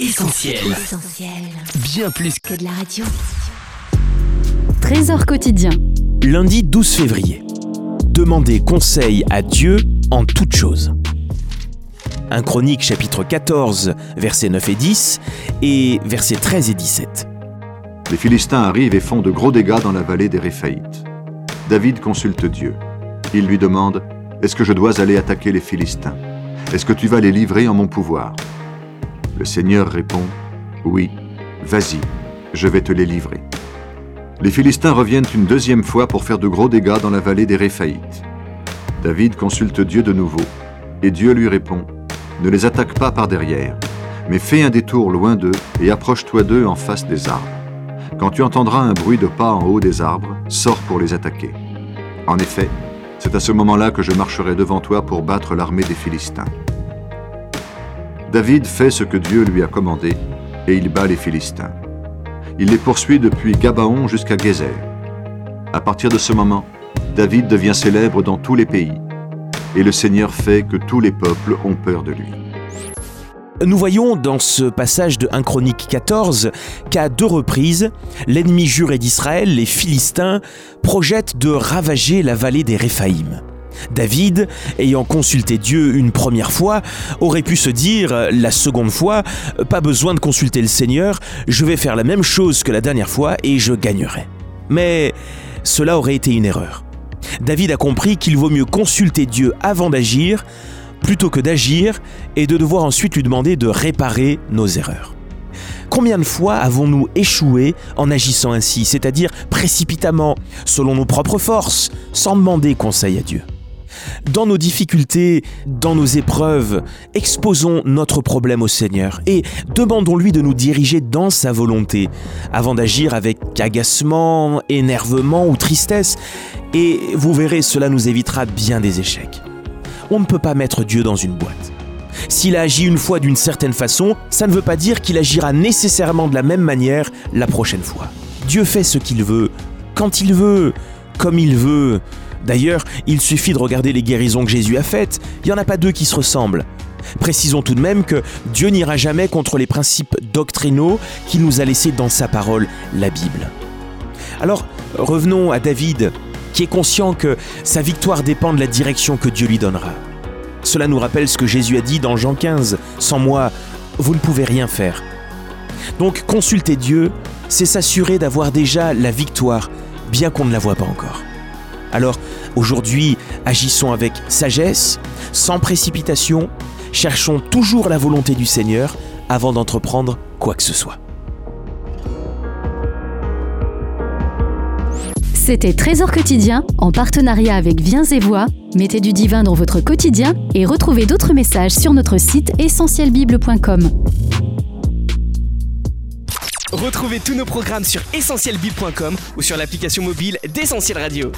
Essentiel. Bien plus que de la radio. Trésor quotidien. Lundi 12 février. Demandez conseil à Dieu en toutes choses. Un chronique chapitre 14, versets 9 et 10 et versets 13 et 17. Les Philistins arrivent et font de gros dégâts dans la vallée des Réphaïtes. David consulte Dieu. Il lui demande Est-ce que je dois aller attaquer les Philistins? Est-ce que tu vas les livrer en mon pouvoir? Le Seigneur répond Oui, vas-y, je vais te les livrer. Les Philistins reviennent une deuxième fois pour faire de gros dégâts dans la vallée des Réphaïtes. David consulte Dieu de nouveau, et Dieu lui répond Ne les attaque pas par derrière, mais fais un détour loin d'eux et approche-toi d'eux en face des arbres. Quand tu entendras un bruit de pas en haut des arbres, sors pour les attaquer. En effet, c'est à ce moment-là que je marcherai devant toi pour battre l'armée des Philistins. David fait ce que Dieu lui a commandé, et il bat les Philistins. Il les poursuit depuis Gabaon jusqu'à Gézer. À partir de ce moment, David devient célèbre dans tous les pays, et le Seigneur fait que tous les peuples ont peur de lui. Nous voyons dans ce passage de 1 Chronique 14 qu'à deux reprises, l'ennemi juré d'Israël, les Philistins, projette de ravager la vallée des Réphaïm. David, ayant consulté Dieu une première fois, aurait pu se dire la seconde fois, pas besoin de consulter le Seigneur, je vais faire la même chose que la dernière fois et je gagnerai. Mais cela aurait été une erreur. David a compris qu'il vaut mieux consulter Dieu avant d'agir, plutôt que d'agir et de devoir ensuite lui demander de réparer nos erreurs. Combien de fois avons-nous échoué en agissant ainsi, c'est-à-dire précipitamment, selon nos propres forces, sans demander conseil à Dieu? Dans nos difficultés, dans nos épreuves, exposons notre problème au Seigneur et demandons-lui de nous diriger dans sa volonté, avant d'agir avec agacement, énervement ou tristesse, et vous verrez, cela nous évitera bien des échecs on ne peut pas mettre Dieu dans une boîte. S'il a agi une fois d'une certaine façon, ça ne veut pas dire qu'il agira nécessairement de la même manière la prochaine fois. Dieu fait ce qu'il veut, quand il veut, comme il veut. D'ailleurs, il suffit de regarder les guérisons que Jésus a faites, il n'y en a pas deux qui se ressemblent. Précisons tout de même que Dieu n'ira jamais contre les principes doctrinaux qu'il nous a laissés dans sa parole, la Bible. Alors, revenons à David, qui est conscient que sa victoire dépend de la direction que Dieu lui donnera. Cela nous rappelle ce que Jésus a dit dans Jean 15, Sans moi, vous ne pouvez rien faire. Donc consulter Dieu, c'est s'assurer d'avoir déjà la victoire, bien qu'on ne la voit pas encore. Alors aujourd'hui, agissons avec sagesse, sans précipitation, cherchons toujours la volonté du Seigneur avant d'entreprendre quoi que ce soit. C'était Trésor quotidien en partenariat avec Viens et Voix. Mettez du divin dans votre quotidien et retrouvez d'autres messages sur notre site essentielbible.com. Retrouvez tous nos programmes sur essentielbible.com ou sur l'application mobile d'Essentiel Radio.